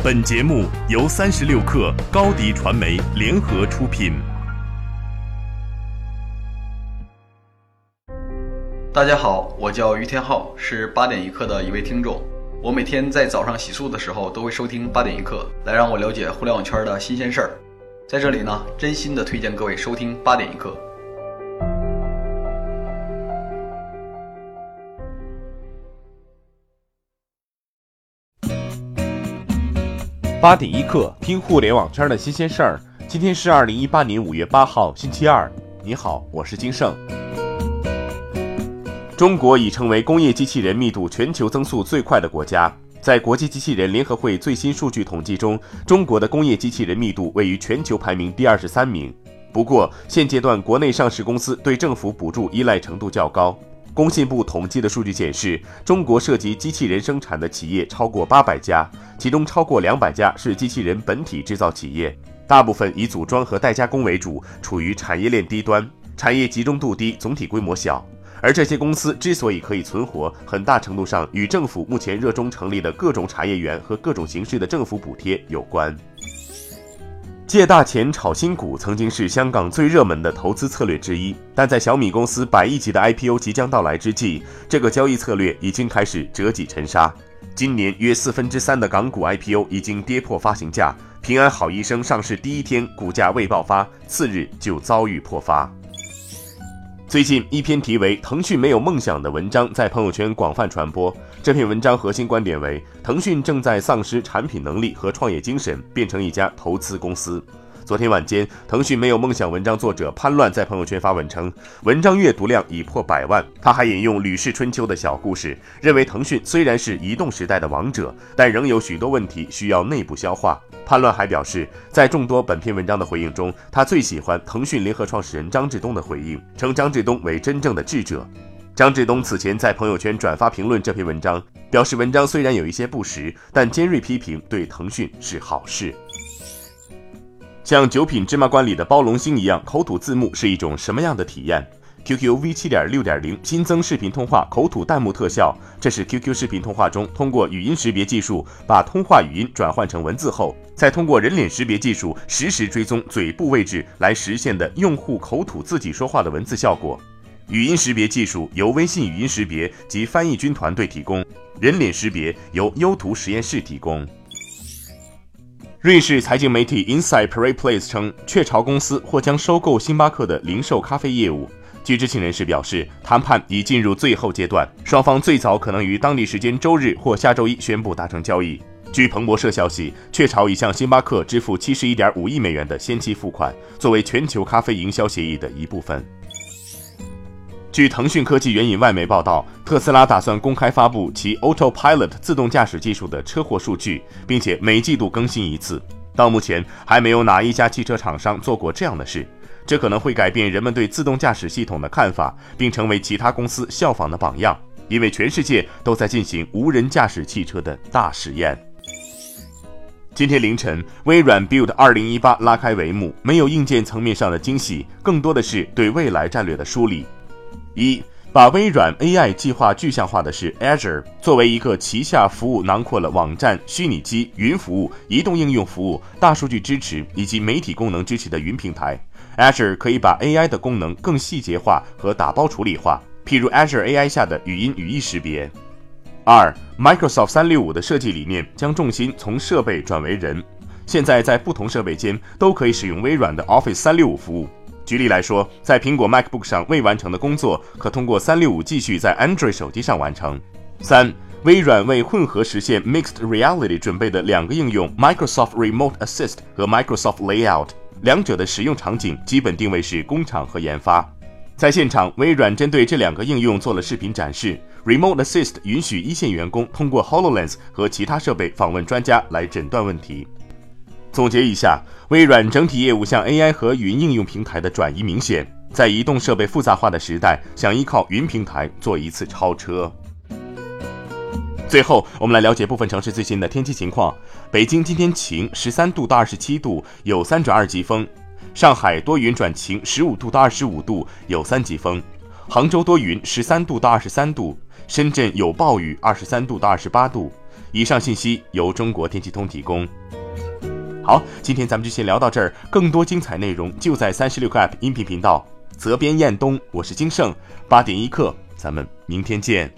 本节目由三十六克高低传媒联合出品。大家好，我叫于天浩，是八点一刻的一位听众。我每天在早上洗漱的时候都会收听八点一刻，来让我了解互联网圈的新鲜事儿。在这里呢，真心的推荐各位收听八点一刻。八点一刻，听互联网圈的新鲜事儿。今天是二零一八年五月八号，星期二。你好，我是金盛。中国已成为工业机器人密度全球增速最快的国家。在国际机器人联合会最新数据统计中，中国的工业机器人密度位于全球排名第二十三名。不过，现阶段国内上市公司对政府补助依赖程度较高。工信部统计的数据显示，中国涉及机器人生产的企业超过八百家，其中超过两百家是机器人本体制造企业，大部分以组装和代加工为主，处于产业链低端，产业集中度低，总体规模小。而这些公司之所以可以存活，很大程度上与政府目前热衷成立的各种产业园和各种形式的政府补贴有关。借大钱炒新股曾经是香港最热门的投资策略之一，但在小米公司百亿级的 IPO 即将到来之际，这个交易策略已经开始折戟沉沙。今年约四分之三的港股 IPO 已经跌破发行价，平安好医生上市第一天股价未爆发，次日就遭遇破发。最近一篇题为《腾讯没有梦想》的文章在朋友圈广泛传播。这篇文章核心观点为：腾讯正在丧失产品能力和创业精神，变成一家投资公司。昨天晚间，腾讯没有梦想文章作者潘乱在朋友圈发文称，文章阅读量已破百万。他还引用《吕氏春秋》的小故事，认为腾讯虽然是移动时代的王者，但仍有许多问题需要内部消化。潘乱还表示，在众多本篇文章的回应中，他最喜欢腾讯联合创始人张志东的回应，称张志东为真正的智者。张志东此前在朋友圈转发评论这篇文章，表示文章虽然有一些不实，但尖锐批评对腾讯是好事。像《九品芝麻官》里的包龙星一样，口吐字幕是一种什么样的体验？QQ V 七点六点零新增视频通话口吐弹幕特效，这是 QQ 视频通话中通过语音识别技术把通话语音转换成文字后，再通过人脸识别技术实时追踪嘴部位置来实现的用户口吐自己说话的文字效果。语音识别技术由微信语音识别及翻译君团队提供，人脸识别由优图实验室提供。瑞士财经媒体 Inside Parade Place 称，雀巢公司或将收购星巴克的零售咖啡业务。据知情人士表示，谈判已进入最后阶段，双方最早可能于当地时间周日或下周一宣布达成交易。据彭博社消息，雀巢已向星巴克支付七十一点五亿美元的先期付款，作为全球咖啡营销协议的一部分。据腾讯科技援引外媒报道，特斯拉打算公开发布其 Autopilot 自动驾驶技术的车祸数据，并且每季度更新一次。到目前，还没有哪一家汽车厂商做过这样的事。这可能会改变人们对自动驾驶系统的看法，并成为其他公司效仿的榜样，因为全世界都在进行无人驾驶汽车的大实验。今天凌晨，微软 Build 2018拉开帷幕，没有硬件层面上的惊喜，更多的是对未来战略的梳理。一把微软 AI 计划具象化的是 Azure，作为一个旗下服务，囊括了网站、虚拟机、云服务、移动应用服务、大数据支持以及媒体功能支持的云平台。Azure 可以把 AI 的功能更细节化和打包处理化，譬如 Azure AI 下的语音语义识别。二，Microsoft 三六五的设计理念将重心从设备转为人，现在在不同设备间都可以使用微软的 Office 三六五服务。举例来说，在苹果 MacBook 上未完成的工作，可通过三六五继续在 Android 手机上完成。三，微软为混合实现 Mixed Reality 准备的两个应用 Microsoft Remote Assist 和 Microsoft Layout，两者的使用场景基本定位是工厂和研发。在现场，微软针对这两个应用做了视频展示。Remote Assist 允许一线员工通过 Hololens 和其他设备访问专家来诊断问题。总结一下，微软整体业务向 AI 和云应用平台的转移明显，在移动设备复杂化的时代，想依靠云平台做一次超车。最后，我们来了解部分城市最新的天气情况：北京今天晴，十三度到二十七度，有三转二级风；上海多云转晴，十五度到二十五度，有三级风；杭州多云，十三度到二十三度；深圳有暴雨，二十三度到二十八度。以上信息由中国天气通提供。好，今天咱们就先聊到这儿，更多精彩内容就在三十六个 App 音频频道。责编：彦东，我是金盛，八点一刻，咱们明天见。